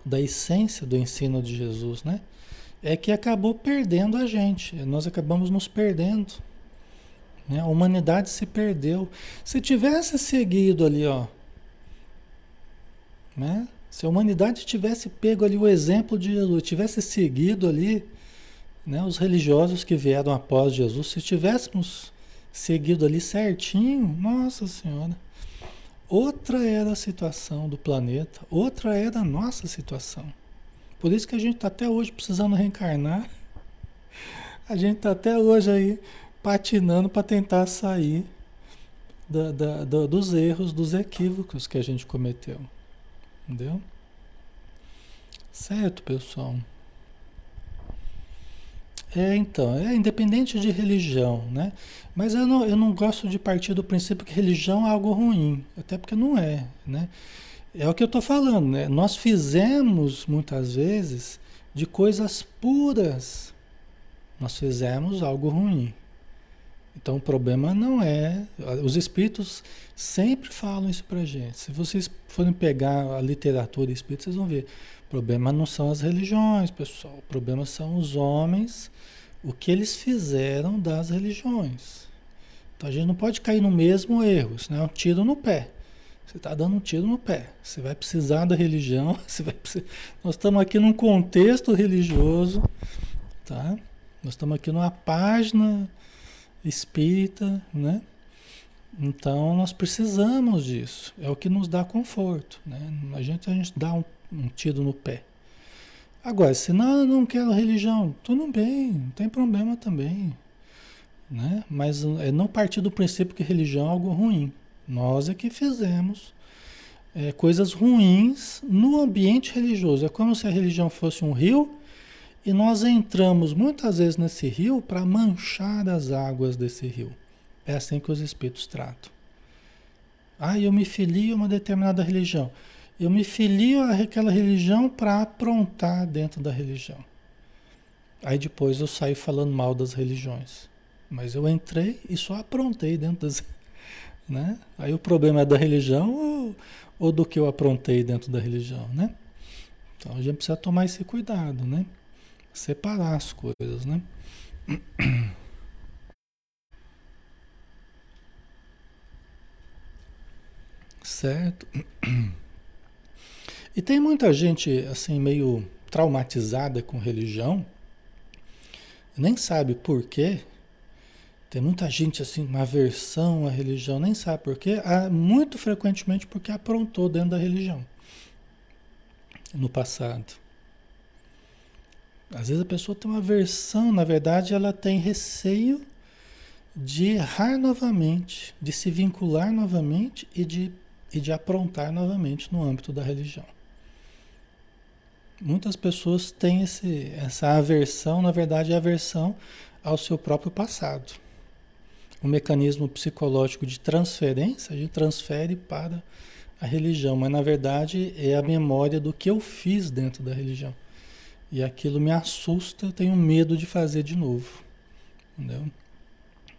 da essência do ensino de Jesus, né? É que acabou perdendo a gente. Nós acabamos nos perdendo. Né? A humanidade se perdeu. Se tivesse seguido ali, ó, né? Se a humanidade tivesse pego ali o exemplo de Jesus, tivesse seguido ali, né, os religiosos que vieram após Jesus, se tivéssemos seguido ali certinho, nossa senhora, outra era a situação do planeta, outra era a nossa situação. Por isso que a gente está até hoje precisando reencarnar. A gente está até hoje aí patinando para tentar sair da, da, da, dos erros, dos equívocos que a gente cometeu. Entendeu? Certo, pessoal? É, então, é independente de religião, né? Mas eu não, eu não gosto de partir do princípio que religião é algo ruim, até porque não é, né? É o que eu estou falando, né? Nós fizemos muitas vezes de coisas puras, nós fizemos algo ruim. Então o problema não é. Os espíritos sempre falam isso pra gente. Se vocês forem pegar a literatura espírita, vocês vão ver. O problema não são as religiões, pessoal. O problema são os homens, o que eles fizeram das religiões. Então a gente não pode cair no mesmo erro, senão é um tiro no pé. Você está dando um tiro no pé. Você vai precisar da religião. Você vai. Nós estamos aqui num contexto religioso, tá? Nós estamos aqui numa página espírita, né? Então nós precisamos disso. É o que nos dá conforto, né? A gente a gente dá um, um tiro no pé. Agora, se não, não quero religião, tudo bem, não tem problema também, né? Mas é não partir do princípio que religião é algo ruim. Nós é que fizemos é, coisas ruins no ambiente religioso. É como se a religião fosse um rio e nós entramos muitas vezes nesse rio para manchar as águas desse rio. É assim que os espíritos tratam. Ah, eu me filio a uma determinada religião. Eu me filio àquela religião para aprontar dentro da religião. Aí depois eu saio falando mal das religiões. Mas eu entrei e só aprontei dentro das. Né? Aí o problema é da religião ou, ou do que eu aprontei dentro da religião, né? Então a gente precisa tomar esse cuidado, né? Separar as coisas, né? Certo? E tem muita gente assim meio traumatizada com religião, nem sabe por quê. Tem muita gente assim, uma aversão à religião, nem sabe por quê. Ah, muito frequentemente porque aprontou dentro da religião no passado. Às vezes a pessoa tem uma aversão, na verdade, ela tem receio de errar novamente, de se vincular novamente e de, e de aprontar novamente no âmbito da religião. Muitas pessoas têm esse, essa aversão, na verdade, é aversão ao seu próprio passado. O mecanismo psicológico de transferência, a gente transfere para a religião, mas na verdade é a memória do que eu fiz dentro da religião. E aquilo me assusta, eu tenho medo de fazer de novo. Entendeu?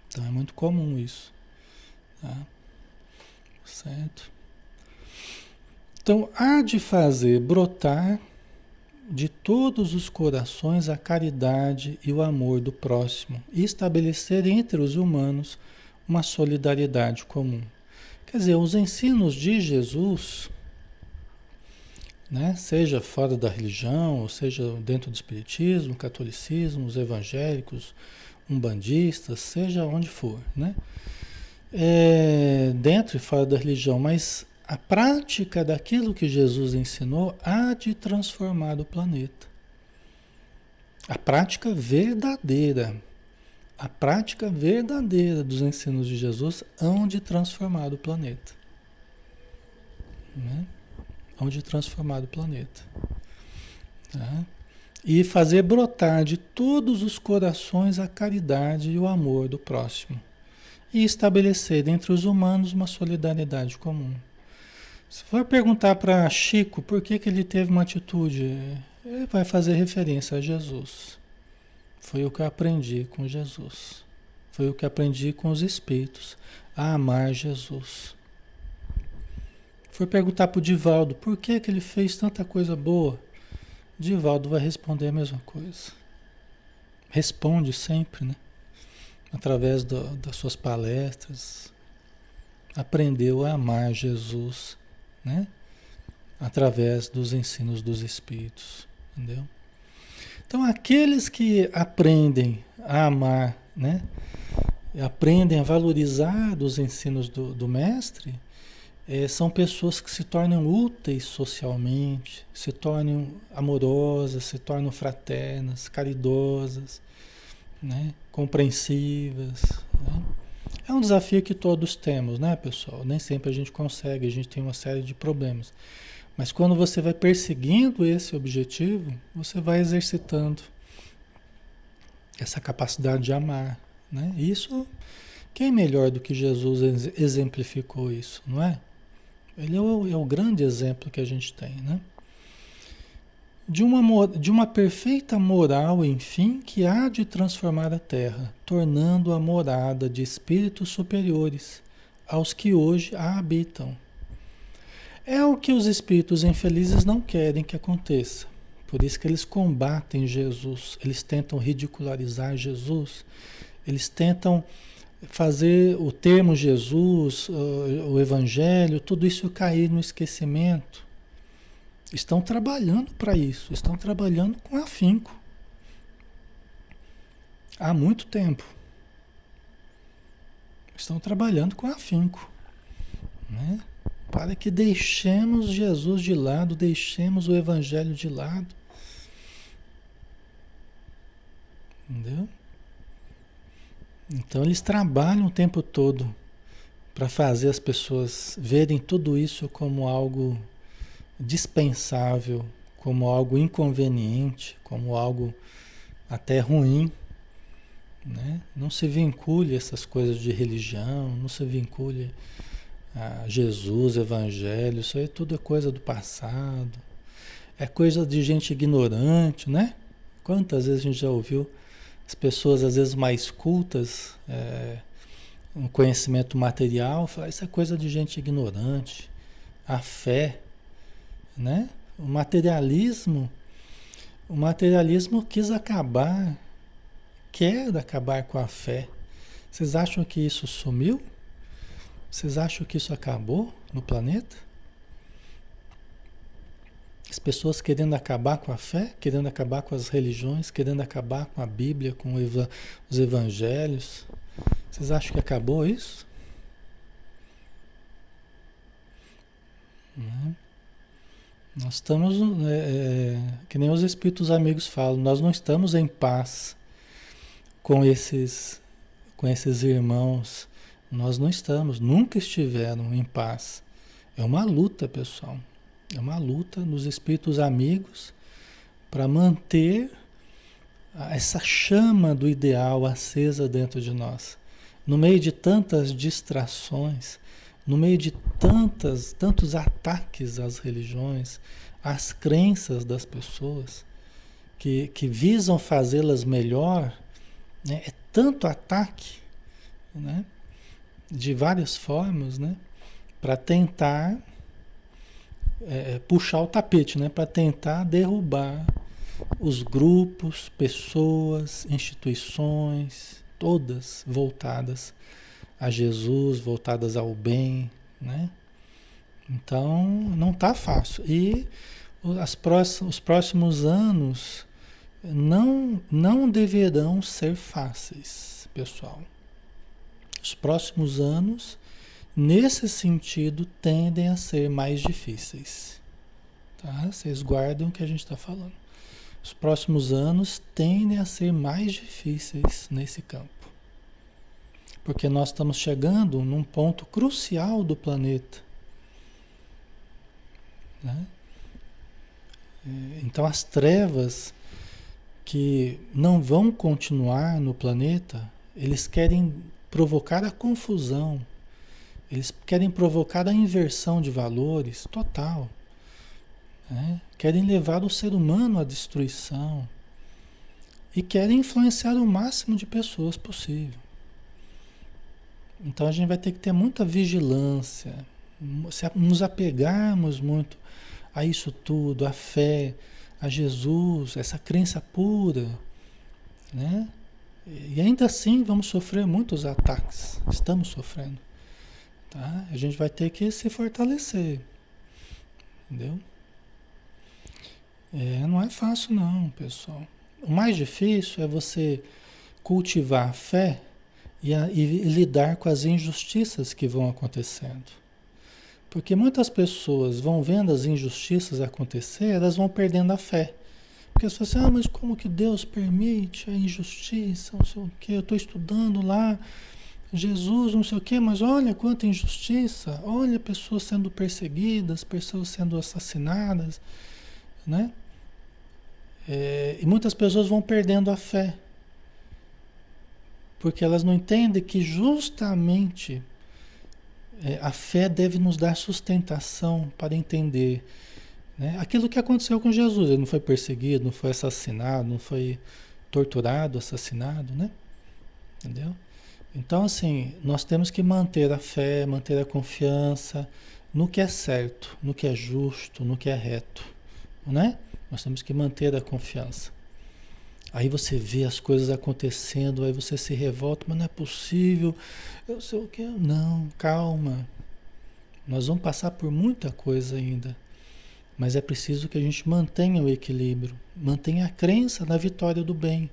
Então é muito comum isso. Tá? Certo? Então há de fazer brotar de todos os corações a caridade e o amor do próximo e estabelecer entre os humanos uma solidariedade comum. Quer dizer, os ensinos de Jesus né? seja fora da religião, ou seja dentro do espiritismo, catolicismo, os evangélicos, umbandistas, seja onde for, né? É, dentro e fora da religião, mas a prática daquilo que Jesus ensinou há de transformar o planeta. A prática verdadeira, a prática verdadeira dos ensinos de Jesus hão de transformar o planeta. Né? Hão de transformar o planeta. Tá? E fazer brotar de todos os corações a caridade e o amor do próximo. E estabelecer entre os humanos uma solidariedade comum. Se for perguntar para Chico por que, que ele teve uma atitude, ele vai fazer referência a Jesus. Foi o que eu aprendi com Jesus. Foi o que aprendi com os Espíritos, a amar Jesus. For perguntar para o Divaldo por que, que ele fez tanta coisa boa, Divaldo vai responder a mesma coisa. Responde sempre, né? Através do, das suas palestras. Aprendeu a amar Jesus né? Através dos ensinos dos espíritos, entendeu? Então, aqueles que aprendem a amar, né? Aprendem a valorizar os ensinos do, do mestre, é, são pessoas que se tornam úteis socialmente, se tornam amorosas, se tornam fraternas, caridosas, né? compreensivas. Né? É um desafio que todos temos, né, pessoal? Nem sempre a gente consegue, a gente tem uma série de problemas. Mas quando você vai perseguindo esse objetivo, você vai exercitando essa capacidade de amar, né? Isso, quem melhor do que Jesus exemplificou isso, não é? Ele é o, é o grande exemplo que a gente tem, né? de uma, de uma perfeita moral, enfim, que há de transformar a terra, tornando-a morada de espíritos superiores aos que hoje a habitam. É o que os espíritos infelizes não querem que aconteça. Por isso que eles combatem Jesus, eles tentam ridicularizar Jesus, eles tentam fazer o termo Jesus, o Evangelho, tudo isso cair no esquecimento estão trabalhando para isso, estão trabalhando com afinco. Há muito tempo. Estão trabalhando com afinco. Né? Para que deixemos Jesus de lado, deixemos o Evangelho de lado. Entendeu? Então eles trabalham o tempo todo para fazer as pessoas verem tudo isso como algo dispensável, como algo inconveniente, como algo até ruim. Né? Não se vincule a essas coisas de religião, não se vincule a Jesus, Evangelho, isso aí tudo é coisa do passado, é coisa de gente ignorante, né? Quantas vezes a gente já ouviu as pessoas, às vezes mais cultas, é, um conhecimento material, falar isso é coisa de gente ignorante. A fé né? O materialismo, o materialismo quis acabar, quer acabar com a fé. Vocês acham que isso sumiu? Vocês acham que isso acabou no planeta? As pessoas querendo acabar com a fé, querendo acabar com as religiões, querendo acabar com a Bíblia, com os evangelhos. Vocês acham que acabou isso? Não. Nós estamos, é, é, que nem os espíritos amigos falam, nós não estamos em paz com esses, com esses irmãos. Nós não estamos, nunca estiveram em paz. É uma luta, pessoal. É uma luta nos espíritos amigos para manter essa chama do ideal acesa dentro de nós. No meio de tantas distrações, no meio de tantas, tantos ataques às religiões, às crenças das pessoas, que, que visam fazê-las melhor, né? é tanto ataque, né? de várias formas, né? para tentar é, puxar o tapete, né? para tentar derrubar os grupos, pessoas, instituições, todas voltadas a Jesus, voltadas ao bem, né? Então não tá fácil. E próximos, os próximos anos não, não deverão ser fáceis, pessoal. Os próximos anos, nesse sentido, tendem a ser mais difíceis. Tá? Vocês guardem o que a gente está falando. Os próximos anos tendem a ser mais difíceis nesse campo. Porque nós estamos chegando num ponto crucial do planeta. Né? É, então as trevas que não vão continuar no planeta, eles querem provocar a confusão, eles querem provocar a inversão de valores total. Né? Querem levar o ser humano à destruição e querem influenciar o máximo de pessoas possível. Então a gente vai ter que ter muita vigilância, se nos apegarmos muito a isso tudo, a fé, a Jesus, essa crença pura, né? E ainda assim vamos sofrer muitos ataques, estamos sofrendo, tá? A gente vai ter que se fortalecer, entendeu? É, não é fácil não, pessoal. O mais difícil é você cultivar a fé e, a, e lidar com as injustiças que vão acontecendo. Porque muitas pessoas vão vendo as injustiças acontecer, elas vão perdendo a fé. Porque falam assim, ah, mas como que Deus permite a injustiça, não sei o quê, eu estou estudando lá, Jesus, não sei o quê, mas olha quanta injustiça, olha pessoas sendo perseguidas, pessoas sendo assassinadas, né? É, e muitas pessoas vão perdendo a fé. Porque elas não entendem que justamente é, a fé deve nos dar sustentação para entender né? aquilo que aconteceu com Jesus. Ele não foi perseguido, não foi assassinado, não foi torturado, assassinado, né? Entendeu? Então, assim, nós temos que manter a fé, manter a confiança no que é certo, no que é justo, no que é reto, né? Nós temos que manter a confiança. Aí você vê as coisas acontecendo, aí você se revolta, mas não é possível. Eu sei o que. Não, calma. Nós vamos passar por muita coisa ainda. Mas é preciso que a gente mantenha o equilíbrio, mantenha a crença na vitória do bem.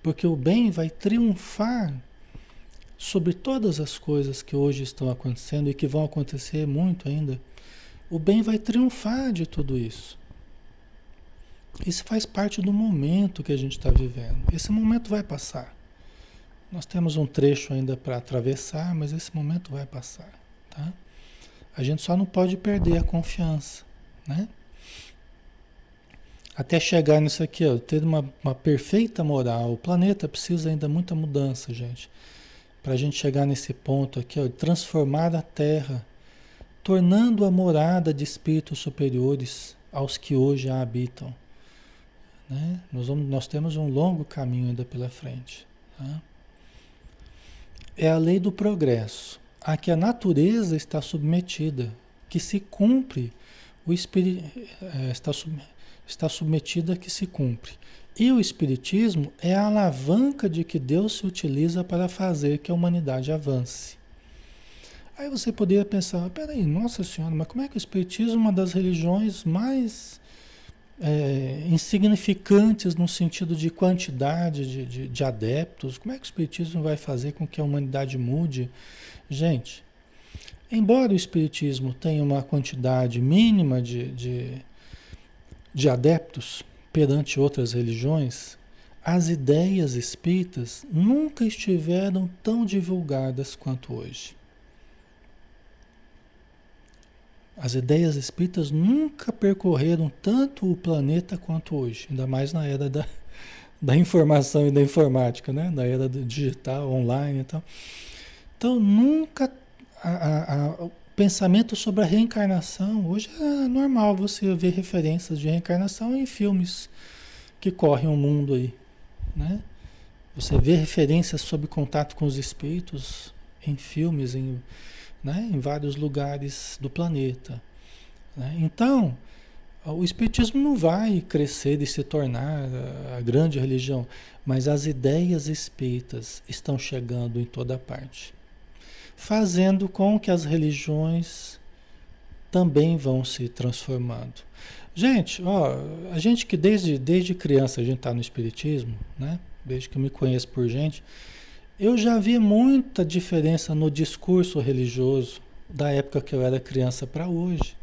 Porque o bem vai triunfar sobre todas as coisas que hoje estão acontecendo e que vão acontecer muito ainda. O bem vai triunfar de tudo isso. Isso faz parte do momento que a gente está vivendo. Esse momento vai passar. Nós temos um trecho ainda para atravessar, mas esse momento vai passar, tá? A gente só não pode perder a confiança, né? Até chegar nisso aqui, ó, ter uma, uma perfeita moral. O planeta precisa ainda muita mudança, gente. Para a gente chegar nesse ponto aqui, ó, transformar a Terra, tornando a morada de espíritos superiores aos que hoje a habitam. Né? Nós, vamos, nós temos um longo caminho ainda pela frente. Tá? É a lei do progresso, a que a natureza está submetida, que se cumpre, o espírito é, está, sub, está submetida que se cumpre. E o Espiritismo é a alavanca de que Deus se utiliza para fazer que a humanidade avance. Aí você poderia pensar, peraí, nossa senhora, mas como é que o Espiritismo é uma das religiões mais é, insignificantes no sentido de quantidade de, de, de, adeptos. Como é que o Espiritismo vai fazer com que a humanidade mude? Gente, embora o Espiritismo tenha uma quantidade mínima de, de, de adeptos perante outras religiões, as ideias espíritas nunca estiveram tão divulgadas quanto hoje. As ideias espíritas nunca percorreram tanto o planeta quanto hoje, ainda mais na era da, da informação e da informática, né? Da era digital, online e tal. Então, nunca a, a, a, pensamento sobre a reencarnação, hoje é normal você ver referências de reencarnação em filmes que correm o mundo aí, né? Você vê referências sobre contato com os espíritos em filmes, em né, em vários lugares do planeta. Né? Então, o Espiritismo não vai crescer e se tornar a grande religião, mas as ideias espíritas estão chegando em toda parte, fazendo com que as religiões também vão se transformando. Gente, ó, a gente que desde, desde criança a gente está no Espiritismo, né? Desde que eu me conheço por gente, eu já vi muita diferença no discurso religioso da época que eu era criança para hoje,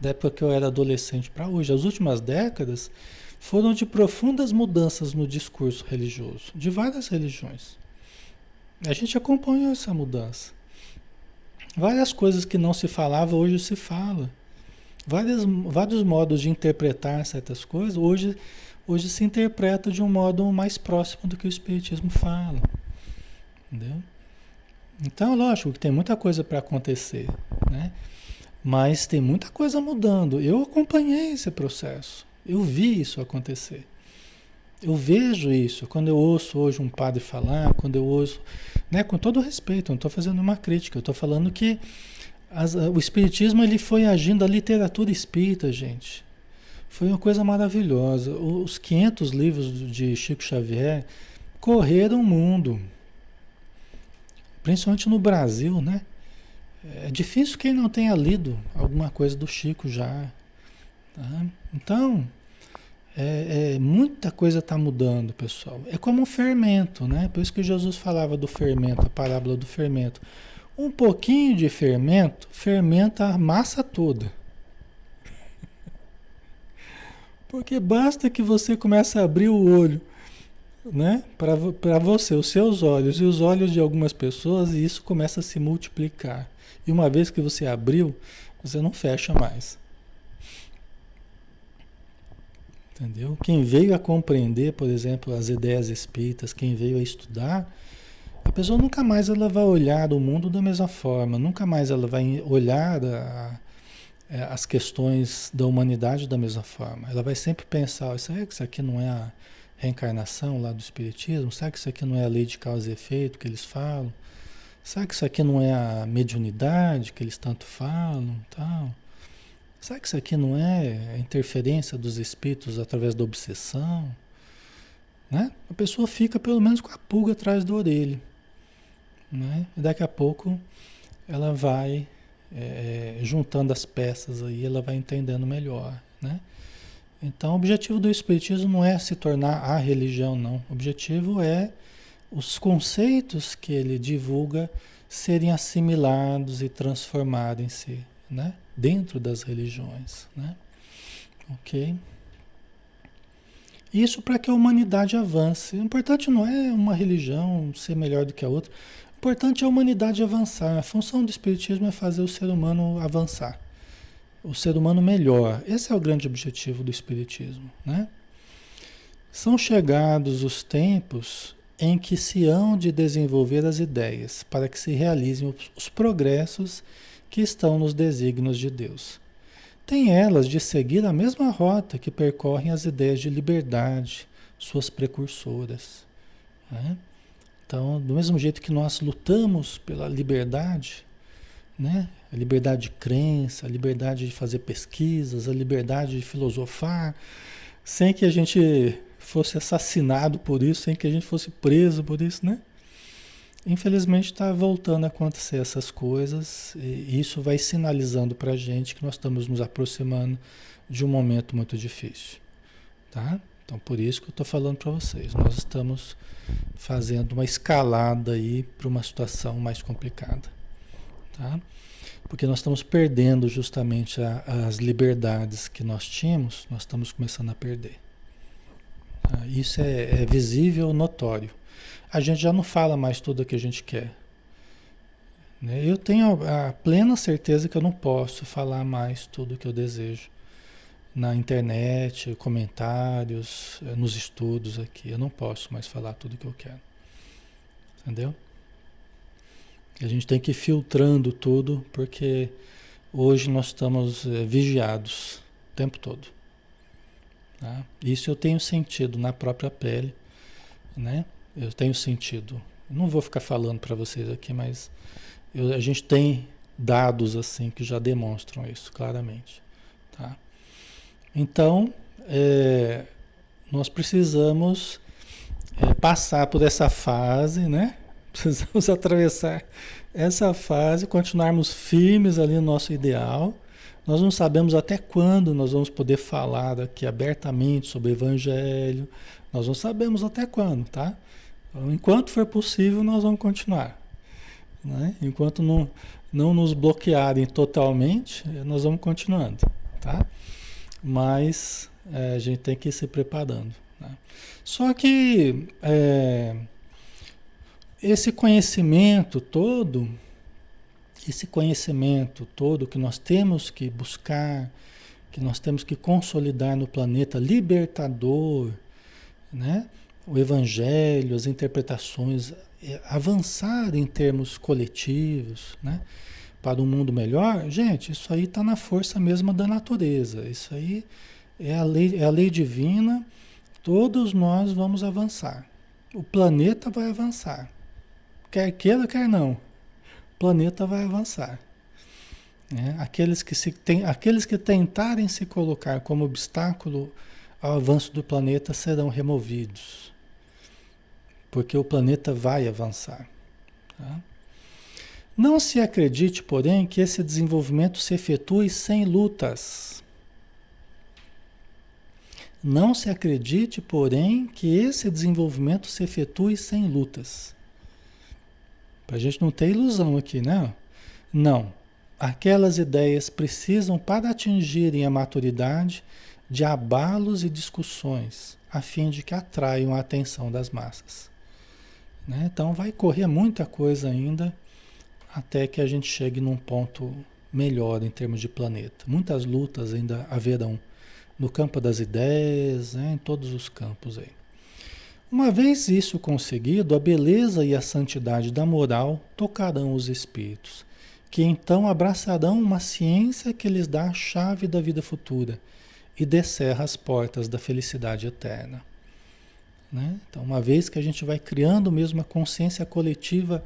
da época que eu era adolescente para hoje. As últimas décadas foram de profundas mudanças no discurso religioso, de várias religiões. A gente acompanhou essa mudança. Várias coisas que não se falava, hoje se fala. Várias, vários modos de interpretar certas coisas, hoje, hoje se interpreta de um modo mais próximo do que o Espiritismo fala. Entendeu? Então, lógico que tem muita coisa para acontecer, né? Mas tem muita coisa mudando. Eu acompanhei esse processo. Eu vi isso acontecer. Eu vejo isso. Quando eu ouço hoje um padre falar, quando eu ouço, né, com todo respeito, não estou fazendo uma crítica, eu estou falando que as, o espiritismo ele foi agindo, a literatura espírita, gente, foi uma coisa maravilhosa. Os 500 livros de Chico Xavier correram o mundo, principalmente no Brasil, né? É difícil quem não tenha lido alguma coisa do Chico já. Tá? Então, é, é, muita coisa está mudando, pessoal. É como um fermento, né? Por isso que Jesus falava do fermento, a parábola do fermento. Um pouquinho de fermento fermenta a massa toda. Porque basta que você comece a abrir o olho, né? Para você, os seus olhos e os olhos de algumas pessoas, e isso começa a se multiplicar. E uma vez que você abriu, você não fecha mais. Entendeu? Quem veio a compreender, por exemplo, as ideias espíritas, quem veio a estudar, a pessoa nunca mais ela vai olhar o mundo da mesma forma, nunca mais ela vai olhar a, a, as questões da humanidade da mesma forma. Ela vai sempre pensar, será que isso aqui não é a reencarnação lá do Espiritismo? Será que isso aqui não é a lei de causa e efeito que eles falam? Será que isso aqui não é a mediunidade que eles tanto falam? Tal? Será que isso aqui não é a interferência dos espíritos através da obsessão? Né? A pessoa fica pelo menos com a pulga atrás da orelha. Né? E daqui a pouco ela vai é, juntando as peças aí, ela vai entendendo melhor. Né? Então, o objetivo do Espiritismo não é se tornar a religião, não. O objetivo é os conceitos que ele divulga serem assimilados e transformarem-se né? dentro das religiões. Né? Ok? Isso para que a humanidade avance. O importante não é uma religião ser melhor do que a outra importante é a humanidade avançar. A função do Espiritismo é fazer o ser humano avançar. O ser humano melhor. Esse é o grande objetivo do Espiritismo. Né? São chegados os tempos em que se hão de desenvolver as ideias para que se realizem os progressos que estão nos desígnios de Deus. Tem elas de seguir a mesma rota que percorrem as ideias de liberdade, suas precursoras. Né? Então, do mesmo jeito que nós lutamos pela liberdade, né? A liberdade de crença, a liberdade de fazer pesquisas, a liberdade de filosofar, sem que a gente fosse assassinado por isso, sem que a gente fosse preso por isso, né? Infelizmente está voltando a acontecer essas coisas e isso vai sinalizando para a gente que nós estamos nos aproximando de um momento muito difícil, tá? Então por isso que eu estou falando para vocês, nós estamos fazendo uma escalada aí para uma situação mais complicada, tá? Porque nós estamos perdendo justamente a, as liberdades que nós tínhamos, nós estamos começando a perder. Tá? Isso é, é visível, notório. A gente já não fala mais tudo o que a gente quer. Né? Eu tenho a plena certeza que eu não posso falar mais tudo o que eu desejo na internet, comentários, eh, nos estudos aqui. Eu não posso mais falar tudo que eu quero. Entendeu? A gente tem que ir filtrando tudo, porque hoje nós estamos é, vigiados o tempo todo. Tá? Isso eu tenho sentido na própria pele, né? Eu tenho sentido. Não vou ficar falando para vocês aqui, mas eu, a gente tem dados assim que já demonstram isso claramente, tá? Então, é, nós precisamos é, passar por essa fase, né? Precisamos atravessar essa fase, continuarmos firmes ali no nosso ideal, Nós não sabemos até quando nós vamos poder falar aqui abertamente sobre o Evangelho. Nós não sabemos até quando, tá? Então, enquanto for possível, nós vamos continuar. Né? Enquanto não, não nos bloquearem totalmente, nós vamos continuando, tá? Mas é, a gente tem que ir se preparando. Né? Só que é, esse conhecimento todo esse conhecimento todo que nós temos que buscar, que nós temos que consolidar no planeta libertador, né? O evangelho, as interpretações, é, avançar em termos coletivos, né? para um mundo melhor, gente, isso aí está na força mesma da natureza. Isso aí é a lei, é a lei divina. Todos nós vamos avançar. O planeta vai avançar. Quer queira, quer não planeta vai avançar. Né? Aqueles, que se tem, aqueles que tentarem se colocar como obstáculo ao avanço do planeta serão removidos. Porque o planeta vai avançar. Tá? Não se acredite, porém, que esse desenvolvimento se efetue sem lutas. Não se acredite, porém, que esse desenvolvimento se efetue sem lutas. Para a gente não ter ilusão aqui, né? Não. Aquelas ideias precisam, para atingirem a maturidade, de abalos e discussões, a fim de que atraiam a atenção das massas. Né? Então vai correr muita coisa ainda até que a gente chegue num ponto melhor em termos de planeta. Muitas lutas ainda haverão no campo das ideias, né? em todos os campos aí. Uma vez isso conseguido, a beleza e a santidade da moral tocarão os espíritos, que então abraçarão uma ciência que lhes dá a chave da vida futura e descerra as portas da felicidade eterna. Né? Então, uma vez que a gente vai criando mesmo a consciência coletiva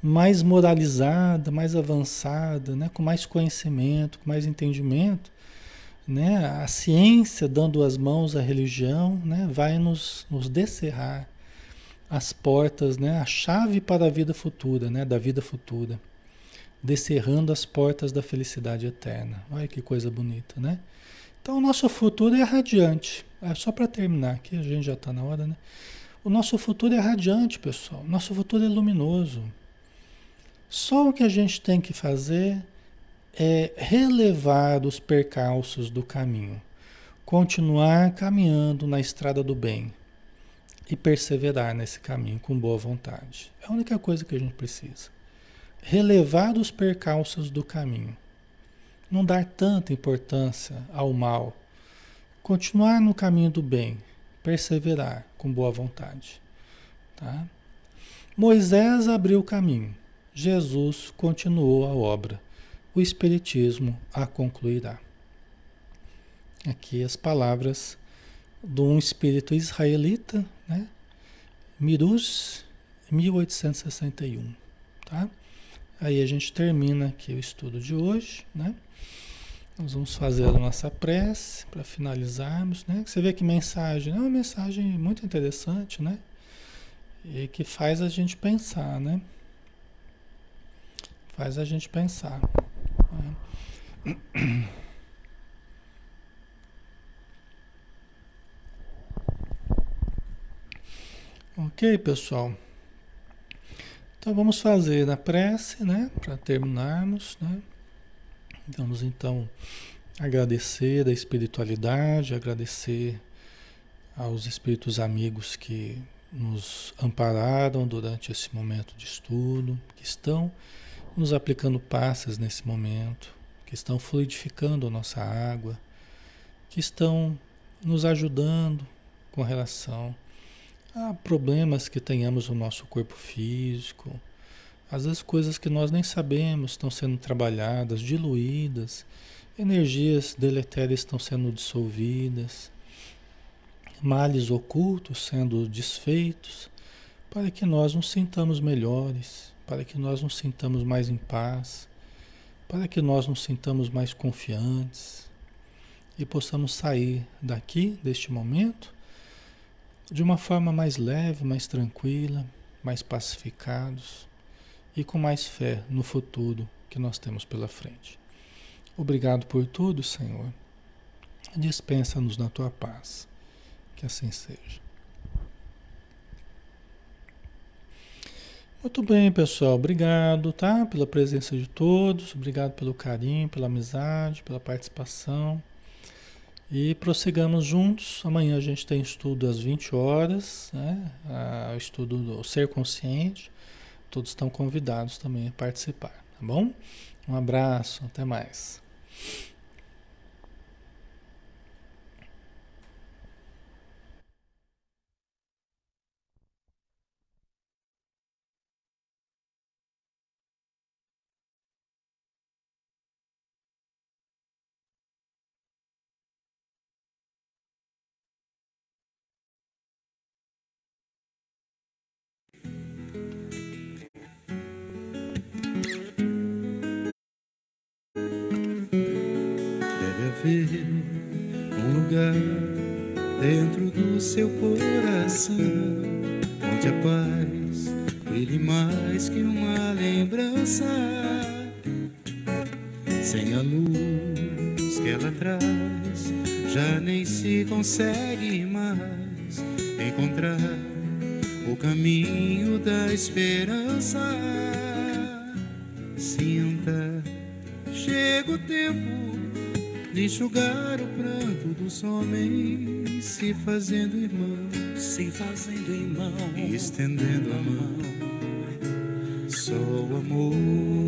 mais moralizada, mais avançada, né? com mais conhecimento, com mais entendimento, né, a ciência dando as mãos à religião, né, vai nos, nos descerrar as portas, né, a chave para a vida futura, né, da vida futura, descerrando as portas da felicidade eterna. Olha que coisa bonita, né? Então o nosso futuro é radiante. É só para terminar aqui, a gente já está na hora, né? O nosso futuro é radiante, pessoal. Nosso futuro é luminoso. Só o que a gente tem que fazer é relevar os percalços do caminho, continuar caminhando na estrada do bem e perseverar nesse caminho com boa vontade. É a única coisa que a gente precisa. Relevar os percalços do caminho. Não dar tanta importância ao mal. Continuar no caminho do bem, perseverar com boa vontade. Tá? Moisés abriu o caminho, Jesus continuou a obra o Espiritismo a concluirá. Aqui as palavras de um espírito israelita, né? Miruz, 1861, tá? Aí a gente termina aqui o estudo de hoje, né? Nós vamos fazer a nossa prece para finalizarmos, né? Você vê que mensagem, é uma mensagem muito interessante, né? E que faz a gente pensar, né? Faz a gente pensar. Ok, pessoal. Então vamos fazer a prece, né? Para terminarmos, né? Vamos então agradecer a espiritualidade, agradecer aos espíritos amigos que nos ampararam durante esse momento de estudo, que estão nos aplicando passes nesse momento, que estão fluidificando a nossa água, que estão nos ajudando com relação a problemas que tenhamos no nosso corpo físico, às vezes coisas que nós nem sabemos estão sendo trabalhadas, diluídas, energias deletérias estão sendo dissolvidas, males ocultos sendo desfeitos, para que nós nos sintamos melhores, para que nós nos sintamos mais em paz, para que nós nos sintamos mais confiantes e possamos sair daqui, deste momento, de uma forma mais leve, mais tranquila, mais pacificados e com mais fé no futuro que nós temos pela frente. Obrigado por tudo, Senhor. Dispensa-nos na tua paz. Que assim seja. Muito bem, pessoal. Obrigado, tá? Pela presença de todos. Obrigado pelo carinho, pela amizade, pela participação. E prossigamos juntos. Amanhã a gente tem estudo às 20 horas, né? O estudo do Ser Consciente. Todos estão convidados também a participar, tá bom? Um abraço, até mais. Sem a luz que ela traz, já nem se consegue mais encontrar o caminho da esperança. Sinta, chega o tempo de enxugar o pranto dos homens, se fazendo irmão, se fazendo irmão, e estendendo a mão. Só o amor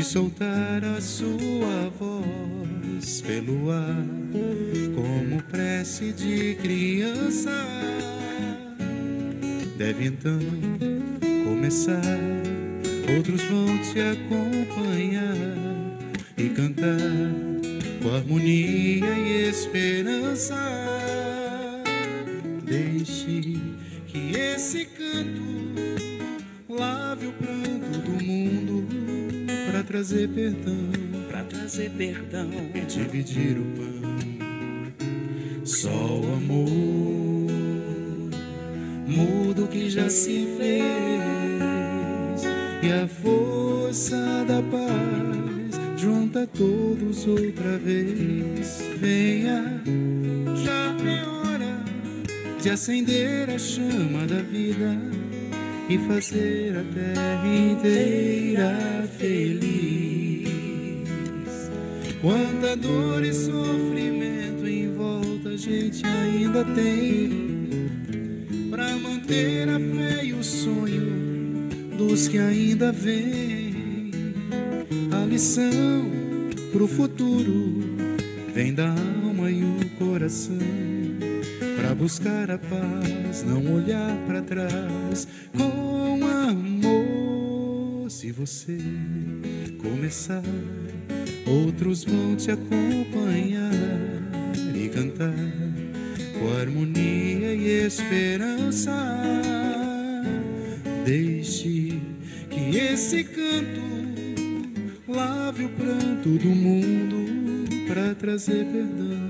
de soltar a sua voz pelo ar, como prece de criança, deve então começar. Outros vão te acompanhar e cantar com harmonia e esperança. Deixe que esse canto trazer perdão, para trazer perdão e dividir o pão. Só o amor muda o que já se fez e a força da paz junta todos outra vez. Venha, já é hora de acender a chama da vida e fazer a terra inteira feliz. Quanta dor e sofrimento em volta a gente ainda tem. Para manter a fé e o sonho dos que ainda vêm. Lição pro futuro vem da alma e o coração para buscar a paz, não olhar para trás com amor. Se você começar, outros vão te acompanhar e cantar com harmonia e esperança. Deixe que esse canto Lave o pranto do mundo para trazer perdão,